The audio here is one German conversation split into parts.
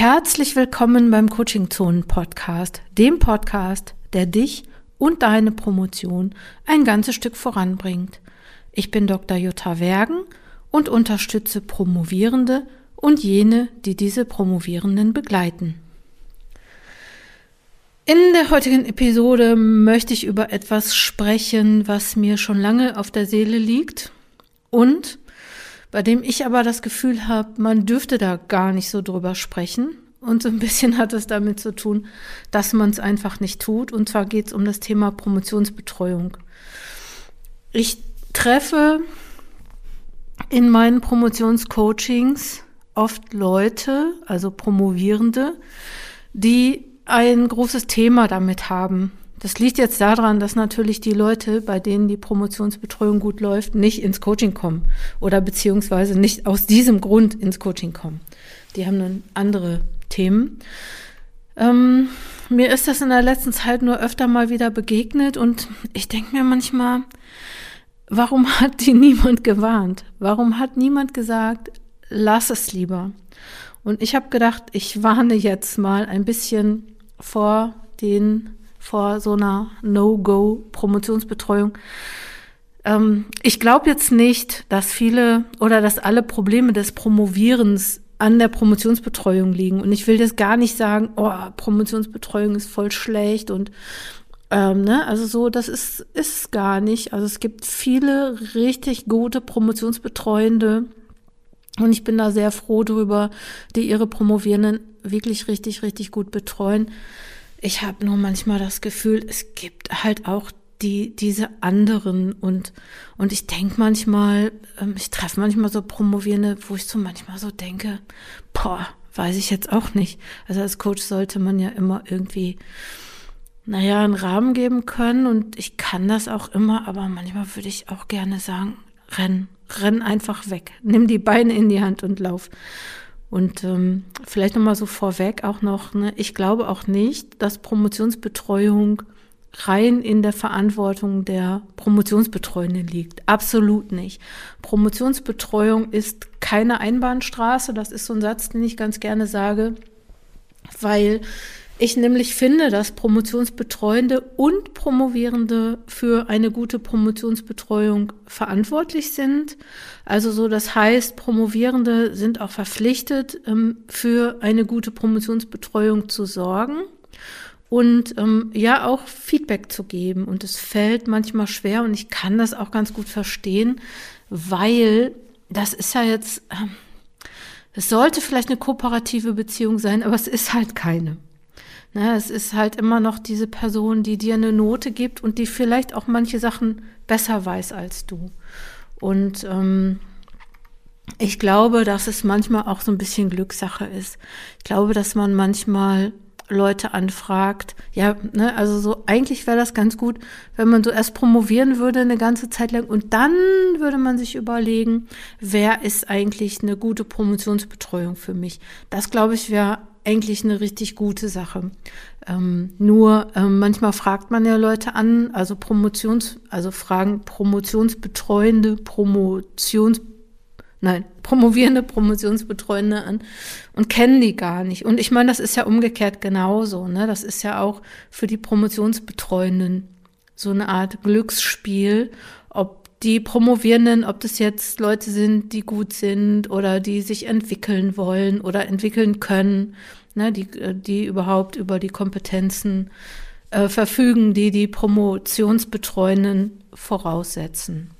Herzlich willkommen beim Coaching Zonen Podcast, dem Podcast, der dich und deine Promotion ein ganzes Stück voranbringt. Ich bin Dr. Jutta Wergen und unterstütze Promovierende und jene, die diese Promovierenden begleiten. In der heutigen Episode möchte ich über etwas sprechen, was mir schon lange auf der Seele liegt und bei dem ich aber das Gefühl habe, man dürfte da gar nicht so drüber sprechen. Und so ein bisschen hat es damit zu tun, dass man es einfach nicht tut. Und zwar geht es um das Thema Promotionsbetreuung. Ich treffe in meinen Promotionscoachings oft Leute, also Promovierende, die ein großes Thema damit haben, das liegt jetzt daran, dass natürlich die Leute, bei denen die Promotionsbetreuung gut läuft, nicht ins Coaching kommen oder beziehungsweise nicht aus diesem Grund ins Coaching kommen. Die haben dann andere Themen. Ähm, mir ist das in der letzten Zeit nur öfter mal wieder begegnet und ich denke mir manchmal, warum hat die niemand gewarnt? Warum hat niemand gesagt, lass es lieber? Und ich habe gedacht, ich warne jetzt mal ein bisschen vor den vor so einer No-Go-Promotionsbetreuung. Ähm, ich glaube jetzt nicht, dass viele oder dass alle Probleme des Promovierens an der Promotionsbetreuung liegen. Und ich will das gar nicht sagen, oh, Promotionsbetreuung ist voll schlecht und ähm, ne, also so, das ist, ist gar nicht. Also es gibt viele richtig gute Promotionsbetreuende und ich bin da sehr froh drüber, die ihre Promovierenden wirklich richtig, richtig gut betreuen. Ich habe nur manchmal das Gefühl, es gibt halt auch die, diese anderen und, und ich denke manchmal, ähm, ich treffe manchmal so Promovierende, wo ich so manchmal so denke, boah, weiß ich jetzt auch nicht. Also als Coach sollte man ja immer irgendwie, naja, einen Rahmen geben können und ich kann das auch immer, aber manchmal würde ich auch gerne sagen, renn, renn einfach weg. Nimm die Beine in die Hand und lauf. Und ähm, vielleicht nochmal so vorweg auch noch, ne, ich glaube auch nicht, dass Promotionsbetreuung rein in der Verantwortung der Promotionsbetreuenden liegt. Absolut nicht. Promotionsbetreuung ist keine Einbahnstraße. Das ist so ein Satz, den ich ganz gerne sage, weil ich nämlich finde, dass Promotionsbetreuende und Promovierende für eine gute Promotionsbetreuung verantwortlich sind. Also so, das heißt, Promovierende sind auch verpflichtet, ähm, für eine gute Promotionsbetreuung zu sorgen und ähm, ja auch Feedback zu geben. Und es fällt manchmal schwer und ich kann das auch ganz gut verstehen, weil das ist ja jetzt, ähm, es sollte vielleicht eine kooperative Beziehung sein, aber es ist halt keine. Ne, es ist halt immer noch diese Person, die dir eine Note gibt und die vielleicht auch manche Sachen besser weiß als du. Und ähm, ich glaube, dass es manchmal auch so ein bisschen Glückssache ist. Ich glaube, dass man manchmal Leute anfragt. Ja, ne, also so eigentlich wäre das ganz gut, wenn man so erst promovieren würde eine ganze Zeit lang und dann würde man sich überlegen, wer ist eigentlich eine gute Promotionsbetreuung für mich. Das glaube ich wäre eigentlich eine richtig gute Sache. Ähm, nur ähm, manchmal fragt man ja Leute an, also Promotions, also fragen Promotionsbetreuende, Promotions, nein, promovierende Promotionsbetreuende an und kennen die gar nicht. Und ich meine, das ist ja umgekehrt genauso. Ne? Das ist ja auch für die Promotionsbetreuenden so eine Art Glücksspiel, die Promovierenden, ob das jetzt Leute sind, die gut sind oder die sich entwickeln wollen oder entwickeln können, ne, die, die überhaupt über die Kompetenzen äh, verfügen, die die Promotionsbetreuenden voraussetzen.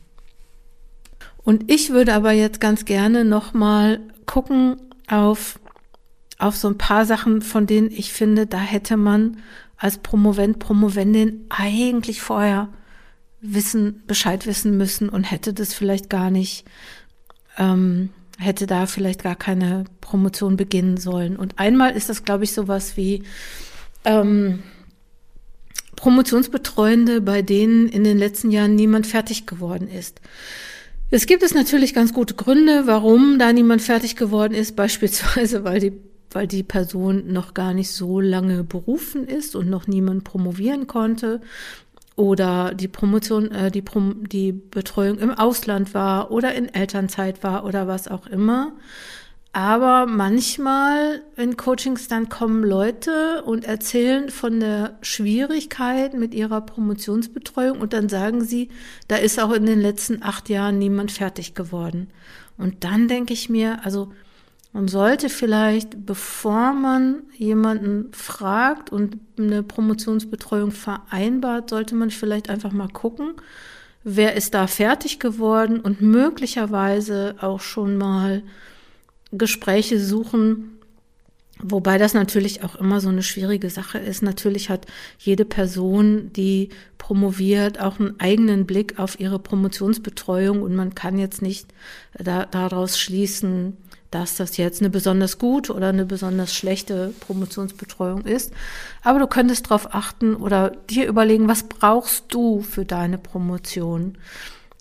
Und ich würde aber jetzt ganz gerne nochmal gucken auf, auf so ein paar Sachen, von denen ich finde, da hätte man als Promovent, Promovendin eigentlich vorher wissen, Bescheid wissen müssen und hätte das vielleicht gar nicht, ähm, hätte da vielleicht gar keine Promotion beginnen sollen. Und einmal ist das, glaube ich, sowas wie ähm, Promotionsbetreuende, bei denen in den letzten Jahren niemand fertig geworden ist. Es gibt es natürlich ganz gute Gründe, warum da niemand fertig geworden ist, beispielsweise weil die weil die Person noch gar nicht so lange berufen ist und noch niemand promovieren konnte oder die Promotion, äh, die, Prom die Betreuung im Ausland war oder in Elternzeit war oder was auch immer. Aber manchmal in Coachings dann kommen Leute und erzählen von der Schwierigkeit mit ihrer Promotionsbetreuung und dann sagen sie, da ist auch in den letzten acht Jahren niemand fertig geworden. Und dann denke ich mir, also man sollte vielleicht, bevor man jemanden fragt und eine Promotionsbetreuung vereinbart, sollte man vielleicht einfach mal gucken, wer ist da fertig geworden und möglicherweise auch schon mal Gespräche suchen, Wobei das natürlich auch immer so eine schwierige Sache ist. Natürlich hat jede Person, die promoviert, auch einen eigenen Blick auf ihre Promotionsbetreuung und man kann jetzt nicht da, daraus schließen, dass das jetzt eine besonders gute oder eine besonders schlechte Promotionsbetreuung ist. Aber du könntest darauf achten oder dir überlegen, was brauchst du für deine Promotion?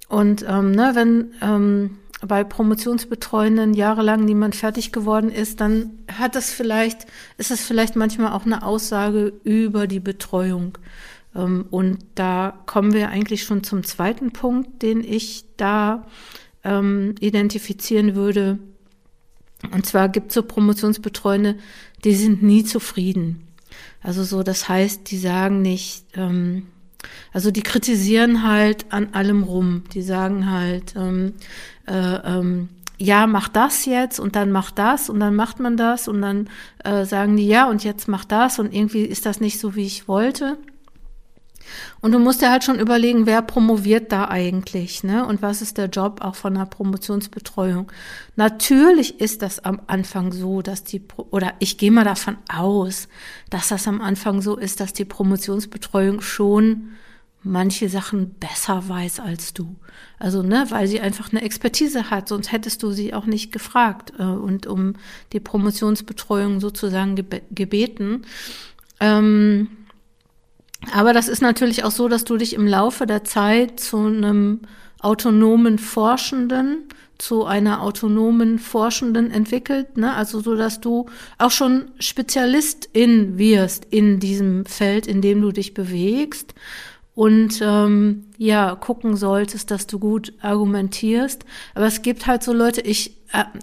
Und ähm, ne, wenn ähm, bei Promotionsbetreuenden jahrelang niemand fertig geworden ist, dann hat es vielleicht, ist es vielleicht manchmal auch eine Aussage über die Betreuung. Ähm, und da kommen wir eigentlich schon zum zweiten Punkt, den ich da ähm, identifizieren würde. Und zwar gibt es so Promotionsbetreuende, die sind nie zufrieden. Also so, das heißt, die sagen nicht, ähm, also die kritisieren halt an allem rum. Die sagen halt, ähm, äh, ähm, ja, mach das jetzt und dann mach das und dann macht man das und dann äh, sagen die, ja, und jetzt mach das und irgendwie ist das nicht so, wie ich wollte. Und du musst dir halt schon überlegen, wer promoviert da eigentlich, ne? Und was ist der Job auch von einer Promotionsbetreuung? Natürlich ist das am Anfang so, dass die, oder ich gehe mal davon aus, dass das am Anfang so ist, dass die Promotionsbetreuung schon manche Sachen besser weiß als du. Also, ne, weil sie einfach eine Expertise hat, sonst hättest du sie auch nicht gefragt äh, und um die Promotionsbetreuung sozusagen geb gebeten. Ähm, aber das ist natürlich auch so, dass du dich im Laufe der Zeit zu einem autonomen Forschenden, zu einer autonomen Forschenden entwickelt, ne? also so, dass du auch schon Spezialistin wirst in diesem Feld, in dem du dich bewegst und ähm, ja gucken solltest, dass du gut argumentierst. Aber es gibt halt so Leute, ich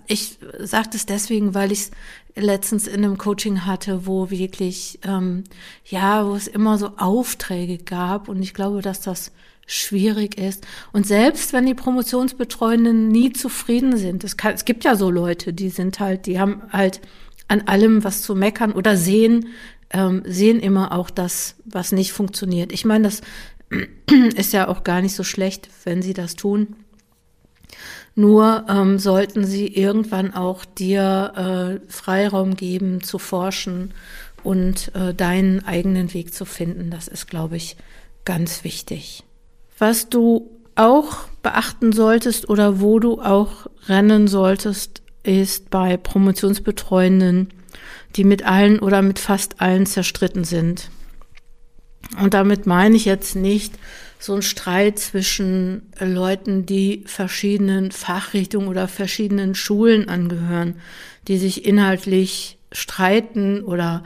ich sage das deswegen, weil ich es letztens in einem Coaching hatte, wo wirklich ähm, ja, wo es immer so Aufträge gab und ich glaube, dass das schwierig ist. Und selbst wenn die Promotionsbetreuenden nie zufrieden sind, es, kann, es gibt ja so Leute, die sind halt, die haben halt an allem was zu meckern oder sehen, ähm, sehen immer auch das, was nicht funktioniert. Ich meine, das ist ja auch gar nicht so schlecht, wenn sie das tun. Nur ähm, sollten sie irgendwann auch dir äh, Freiraum geben zu forschen und äh, deinen eigenen Weg zu finden. Das ist, glaube ich, ganz wichtig. Was du auch beachten solltest oder wo du auch rennen solltest, ist bei Promotionsbetreuenden die mit allen oder mit fast allen zerstritten sind. Und damit meine ich jetzt nicht so ein Streit zwischen Leuten, die verschiedenen Fachrichtungen oder verschiedenen Schulen angehören, die sich inhaltlich streiten oder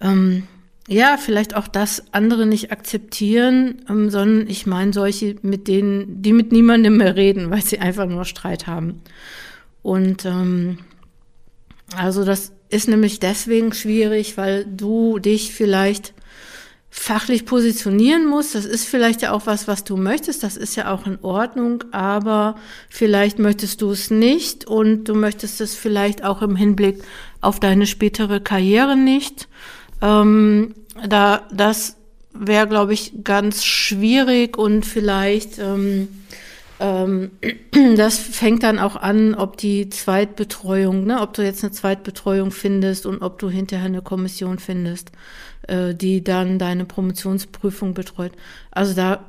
ähm, ja, vielleicht auch das andere nicht akzeptieren, ähm, sondern ich meine solche, mit denen, die mit niemandem mehr reden, weil sie einfach nur Streit haben. Und ähm, also das ist nämlich deswegen schwierig, weil du dich vielleicht fachlich positionieren musst. Das ist vielleicht ja auch was, was du möchtest. Das ist ja auch in Ordnung, aber vielleicht möchtest du es nicht und du möchtest es vielleicht auch im Hinblick auf deine spätere Karriere nicht. Ähm, da, das wäre, glaube ich, ganz schwierig und vielleicht ähm, ähm, das fängt dann auch an, ob die Zweitbetreuung, ne, ob du jetzt eine Zweitbetreuung findest und ob du hinterher eine Kommission findest, äh, die dann deine Promotionsprüfung betreut. Also da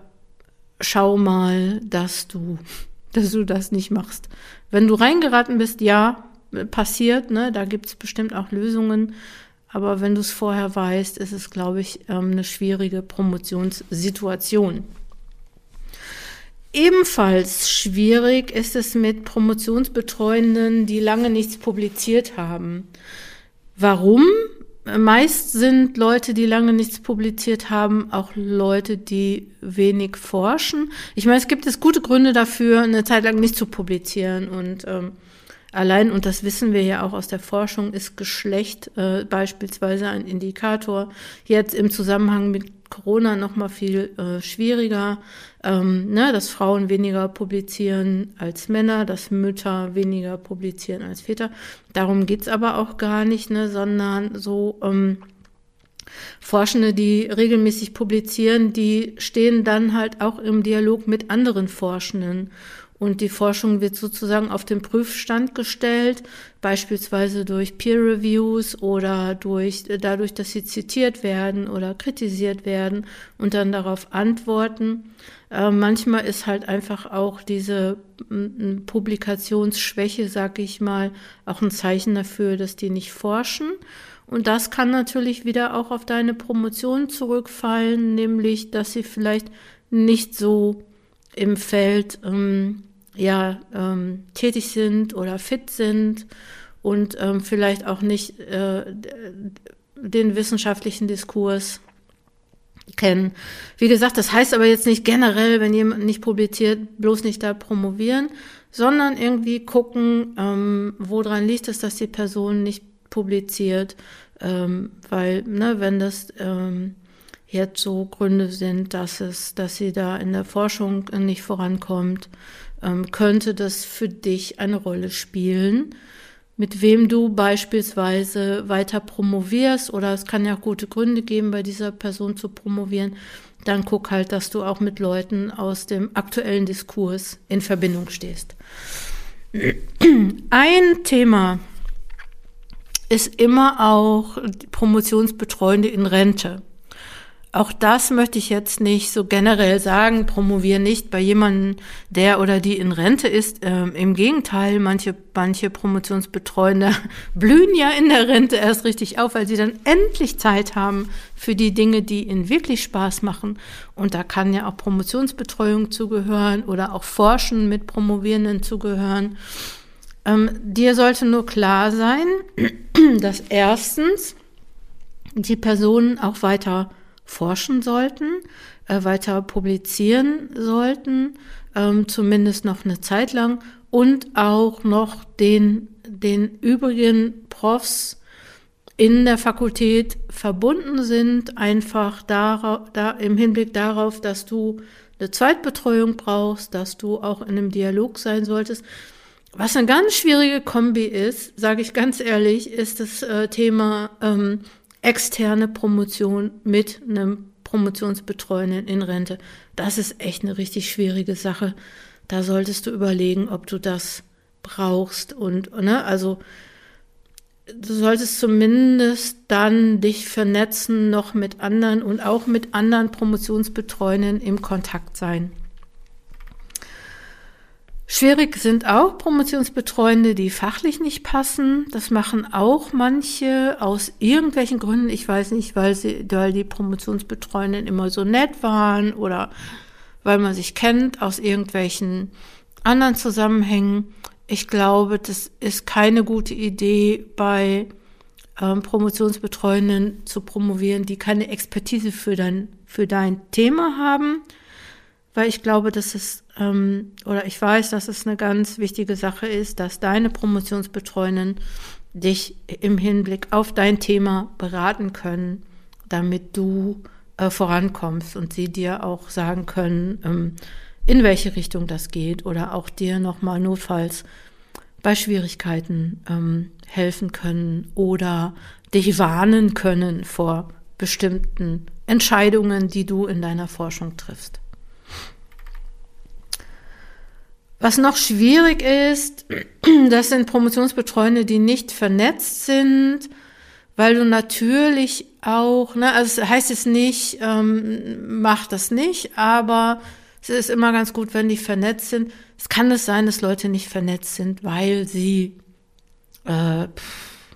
schau mal, dass du, dass du das nicht machst. Wenn du reingeraten bist, ja, passiert, ne, da gibt's bestimmt auch Lösungen. Aber wenn du es vorher weißt, ist es, glaube ich, ähm, eine schwierige Promotionssituation. Ebenfalls schwierig ist es mit Promotionsbetreuenden, die lange nichts publiziert haben. Warum? Meist sind Leute, die lange nichts publiziert haben, auch Leute, die wenig forschen. Ich meine, es gibt es gute Gründe dafür, eine Zeit lang nicht zu publizieren. Und ähm, allein, und das wissen wir ja auch aus der Forschung, ist Geschlecht äh, beispielsweise ein Indikator. Jetzt im Zusammenhang mit Corona noch mal viel äh, schwieriger, ähm, ne, dass Frauen weniger publizieren als Männer, dass Mütter weniger publizieren als Väter. Darum geht's aber auch gar nicht, ne, sondern so ähm, Forschende, die regelmäßig publizieren, die stehen dann halt auch im Dialog mit anderen Forschenden. Und die Forschung wird sozusagen auf den Prüfstand gestellt, beispielsweise durch Peer Reviews oder durch, dadurch, dass sie zitiert werden oder kritisiert werden und dann darauf antworten. Äh, manchmal ist halt einfach auch diese Publikationsschwäche, sag ich mal, auch ein Zeichen dafür, dass die nicht forschen. Und das kann natürlich wieder auch auf deine Promotion zurückfallen, nämlich, dass sie vielleicht nicht so im Feld ähm, ja, ähm, tätig sind oder fit sind und ähm, vielleicht auch nicht äh, den wissenschaftlichen Diskurs kennen. Wie gesagt, das heißt aber jetzt nicht generell, wenn jemand nicht publiziert, bloß nicht da promovieren, sondern irgendwie gucken, ähm, woran liegt es, dass die Person nicht publiziert, ähm, weil, ne, wenn das ähm, jetzt so Gründe sind, dass es, dass sie da in der Forschung nicht vorankommt, ähm, könnte das für dich eine Rolle spielen, mit wem du beispielsweise weiter promovierst oder es kann ja auch gute Gründe geben, bei dieser Person zu promovieren, dann guck halt, dass du auch mit Leuten aus dem aktuellen Diskurs in Verbindung stehst. Ein Thema ist immer auch Promotionsbetreuende in Rente. Auch das möchte ich jetzt nicht so generell sagen, promoviere nicht bei jemandem, der oder die in Rente ist. Ähm, Im Gegenteil, manche, manche Promotionsbetreuende blühen ja in der Rente erst richtig auf, weil sie dann endlich Zeit haben für die Dinge, die ihnen wirklich Spaß machen. Und da kann ja auch Promotionsbetreuung zugehören oder auch Forschen mit Promovierenden zugehören. Ähm, dir sollte nur klar sein, dass erstens die Personen auch weiter forschen sollten, äh, weiter publizieren sollten, ähm, zumindest noch eine Zeit lang und auch noch den, den übrigen Profs in der Fakultät verbunden sind, einfach darauf, da, im Hinblick darauf, dass du eine Zweitbetreuung brauchst, dass du auch in einem Dialog sein solltest. Was eine ganz schwierige Kombi ist, sage ich ganz ehrlich, ist das äh, Thema ähm, externe Promotion mit einem Promotionsbetreuenden in Rente. Das ist echt eine richtig schwierige Sache. Da solltest du überlegen, ob du das brauchst und, ne, also, du solltest zumindest dann dich vernetzen noch mit anderen und auch mit anderen Promotionsbetreuenden im Kontakt sein. Schwierig sind auch Promotionsbetreuende, die fachlich nicht passen. Das machen auch manche aus irgendwelchen Gründen. Ich weiß nicht, weil sie, weil die Promotionsbetreuenden immer so nett waren oder weil man sich kennt aus irgendwelchen anderen Zusammenhängen. Ich glaube, das ist keine gute Idee, bei ähm, Promotionsbetreuenden zu promovieren, die keine Expertise für dein, für dein Thema haben weil ich glaube, dass es, ähm, oder ich weiß, dass es eine ganz wichtige Sache ist, dass deine Promotionsbetreuenden dich im Hinblick auf dein Thema beraten können, damit du äh, vorankommst und sie dir auch sagen können, ähm, in welche Richtung das geht oder auch dir nochmal notfalls bei Schwierigkeiten ähm, helfen können oder dich warnen können vor bestimmten Entscheidungen, die du in deiner Forschung triffst. Was noch schwierig ist, das sind Promotionsbetreuende, die nicht vernetzt sind, weil du natürlich auch, ne, also heißt es nicht, ähm, mach das nicht, aber es ist immer ganz gut, wenn die vernetzt sind. Es kann es sein, dass Leute nicht vernetzt sind, weil sie äh, pff,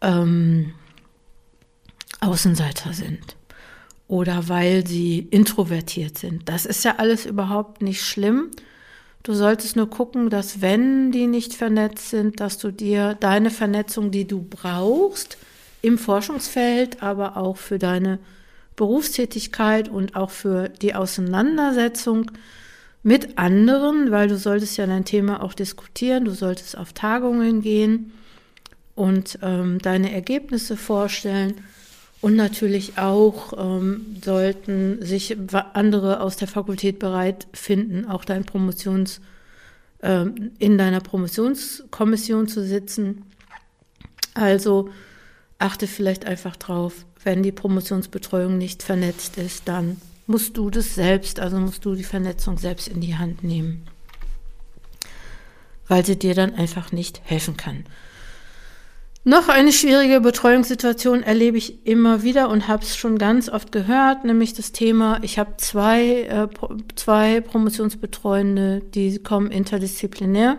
ähm, Außenseiter sind oder weil sie introvertiert sind. Das ist ja alles überhaupt nicht schlimm. Du solltest nur gucken, dass wenn die nicht vernetzt sind, dass du dir deine Vernetzung, die du brauchst, im Forschungsfeld, aber auch für deine Berufstätigkeit und auch für die Auseinandersetzung mit anderen, weil du solltest ja dein Thema auch diskutieren, du solltest auf Tagungen gehen und ähm, deine Ergebnisse vorstellen. Und natürlich auch ähm, sollten sich andere aus der Fakultät bereit finden, auch dein Promotions, ähm, in deiner Promotionskommission zu sitzen. Also achte vielleicht einfach drauf, wenn die Promotionsbetreuung nicht vernetzt ist, dann musst du das selbst, also musst du die Vernetzung selbst in die Hand nehmen, weil sie dir dann einfach nicht helfen kann. Noch eine schwierige Betreuungssituation erlebe ich immer wieder und habe es schon ganz oft gehört, nämlich das Thema, ich habe zwei, äh, zwei Promotionsbetreuende, die kommen interdisziplinär.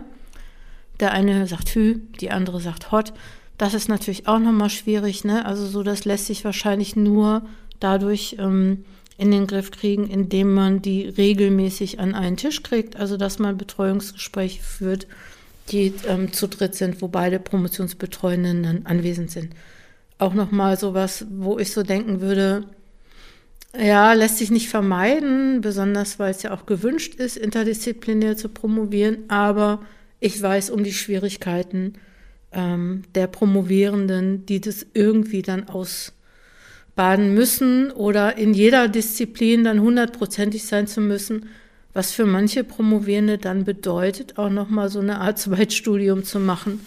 Der eine sagt Hü, die andere sagt Hot. Das ist natürlich auch nochmal schwierig, ne? Also so, das lässt sich wahrscheinlich nur dadurch ähm, in den Griff kriegen, indem man die regelmäßig an einen Tisch kriegt, also dass man Betreuungsgespräche führt die ähm, zu dritt sind, wo beide Promotionsbetreuenden dann anwesend sind. Auch nochmal sowas, wo ich so denken würde, ja, lässt sich nicht vermeiden, besonders weil es ja auch gewünscht ist, interdisziplinär zu promovieren, aber ich weiß um die Schwierigkeiten ähm, der Promovierenden, die das irgendwie dann ausbaden müssen oder in jeder Disziplin dann hundertprozentig sein zu müssen, was für manche Promovierende dann bedeutet, auch nochmal so eine Art Zweitstudium zu machen,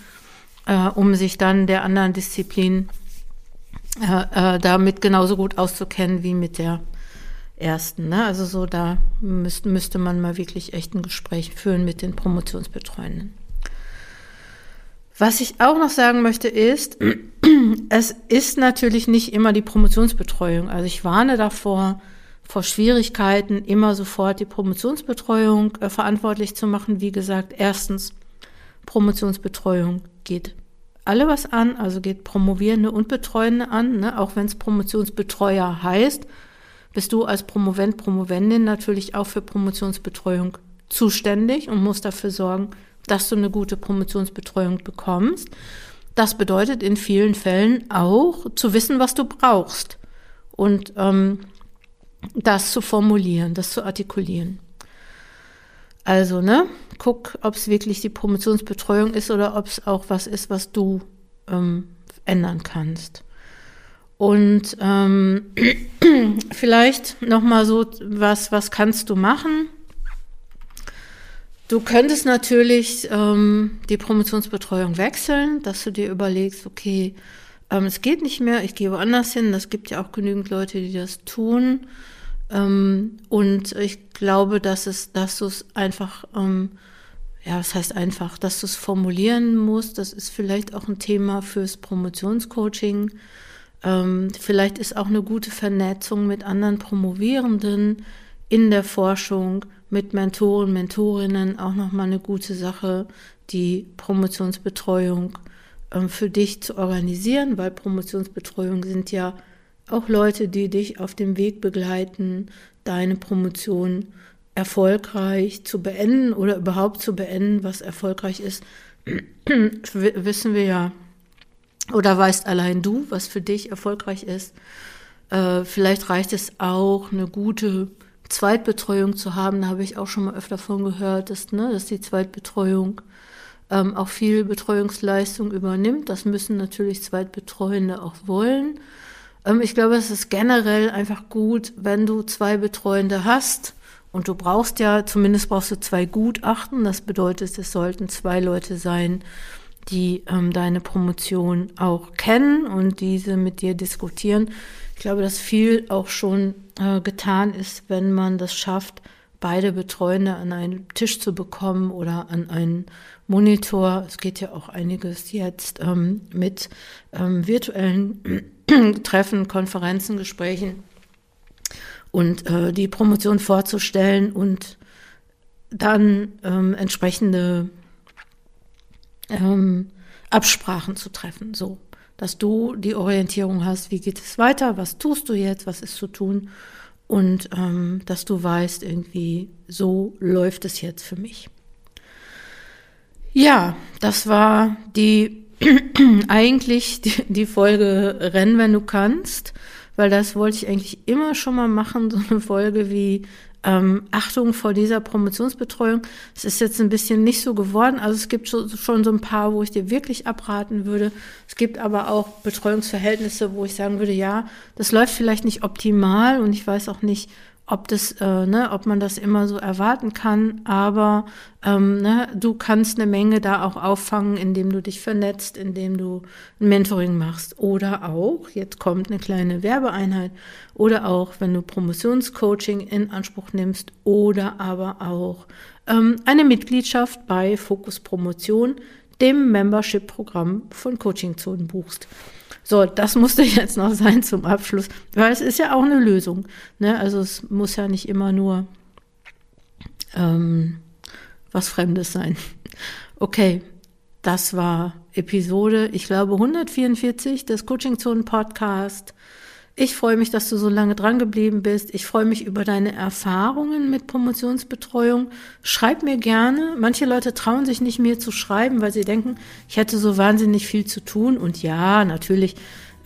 äh, um sich dann der anderen Disziplin äh, äh, damit genauso gut auszukennen wie mit der ersten. Ne? Also so, da müsste, müsste man mal wirklich echt ein Gespräch führen mit den Promotionsbetreuenden. Was ich auch noch sagen möchte ist, es ist natürlich nicht immer die Promotionsbetreuung. Also ich warne davor, vor Schwierigkeiten, immer sofort die Promotionsbetreuung äh, verantwortlich zu machen. Wie gesagt, erstens, Promotionsbetreuung geht alle was an, also geht Promovierende und Betreuende an, ne? auch wenn es Promotionsbetreuer heißt, bist du als Promovent, Promovendin natürlich auch für Promotionsbetreuung zuständig und musst dafür sorgen, dass du eine gute Promotionsbetreuung bekommst. Das bedeutet in vielen Fällen auch zu wissen, was du brauchst. Und ähm, das zu formulieren, das zu artikulieren. Also, ne, guck, ob es wirklich die Promotionsbetreuung ist oder ob es auch was ist, was du ähm, ändern kannst. Und ähm, vielleicht noch mal so was, was kannst du machen? Du könntest natürlich ähm, die Promotionsbetreuung wechseln, dass du dir überlegst, okay, ähm, es geht nicht mehr, ich gehe woanders hin. Das gibt ja auch genügend Leute, die das tun. Ähm, und ich glaube, dass es, dass du es einfach, ähm, ja, was heißt einfach, dass du es formulieren musst. Das ist vielleicht auch ein Thema fürs Promotionscoaching. Ähm, vielleicht ist auch eine gute Vernetzung mit anderen Promovierenden in der Forschung, mit Mentoren, Mentorinnen auch nochmal eine gute Sache, die Promotionsbetreuung ähm, für dich zu organisieren, weil Promotionsbetreuung sind ja auch Leute, die dich auf dem Weg begleiten, deine Promotion erfolgreich zu beenden oder überhaupt zu beenden, was erfolgreich ist, wissen wir ja. Oder weißt allein du, was für dich erfolgreich ist. Äh, vielleicht reicht es auch, eine gute Zweitbetreuung zu haben. Da habe ich auch schon mal öfter von gehört, dass, ne, dass die Zweitbetreuung ähm, auch viel Betreuungsleistung übernimmt. Das müssen natürlich Zweitbetreuende auch wollen. Ähm, ich glaube, es ist generell einfach gut, wenn du zwei Betreuende hast. Und du brauchst ja, zumindest brauchst du zwei Gutachten. Das bedeutet, es sollten zwei Leute sein, die ähm, deine Promotion auch kennen und diese mit dir diskutieren. Ich glaube, dass viel auch schon äh, getan ist, wenn man das schafft, beide Betreuende an einen Tisch zu bekommen oder an einen Monitor. Es geht ja auch einiges jetzt ähm, mit ähm, virtuellen Treffen, Konferenzen, Gesprächen und äh, die Promotion vorzustellen und dann ähm, entsprechende ähm, Absprachen zu treffen, so dass du die Orientierung hast, wie geht es weiter, was tust du jetzt, was ist zu tun und ähm, dass du weißt, irgendwie so läuft es jetzt für mich. Ja, das war die eigentlich die, die Folge Renn, wenn du kannst, weil das wollte ich eigentlich immer schon mal machen, so eine Folge wie ähm, Achtung vor dieser Promotionsbetreuung. Es ist jetzt ein bisschen nicht so geworden. Also es gibt schon, schon so ein paar, wo ich dir wirklich abraten würde. Es gibt aber auch Betreuungsverhältnisse, wo ich sagen würde, ja, das läuft vielleicht nicht optimal und ich weiß auch nicht, ob das, äh, ne, ob man das immer so erwarten kann, aber ähm, ne, du kannst eine Menge da auch auffangen, indem du dich vernetzt, indem du ein Mentoring machst oder auch, jetzt kommt eine kleine Werbeeinheit, oder auch, wenn du Promotionscoaching in Anspruch nimmst oder aber auch ähm, eine Mitgliedschaft bei Fokus Promotion, dem Membership-Programm von Coaching Zonen buchst. So, das musste jetzt noch sein zum Abschluss, weil es ist ja auch eine Lösung. Ne? Also es muss ja nicht immer nur ähm, was Fremdes sein. Okay, das war Episode, ich glaube 144 des Coaching Zonen Podcast. Ich freue mich, dass du so lange dran geblieben bist. Ich freue mich über deine Erfahrungen mit Promotionsbetreuung. Schreib mir gerne. Manche Leute trauen sich nicht mir zu schreiben, weil sie denken, ich hätte so wahnsinnig viel zu tun. Und ja, natürlich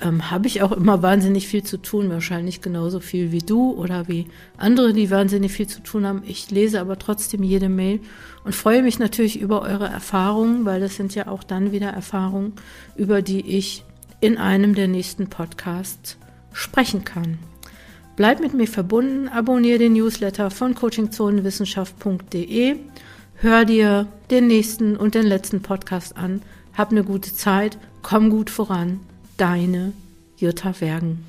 ähm, habe ich auch immer wahnsinnig viel zu tun. Wahrscheinlich genauso viel wie du oder wie andere, die wahnsinnig viel zu tun haben. Ich lese aber trotzdem jede Mail und freue mich natürlich über eure Erfahrungen, weil das sind ja auch dann wieder Erfahrungen, über die ich in einem der nächsten Podcasts sprechen kann. Bleib mit mir verbunden, abonniere den Newsletter von coachingzonenwissenschaft.de, hör dir den nächsten und den letzten Podcast an, hab eine gute Zeit, komm gut voran, deine Jutta Wergen.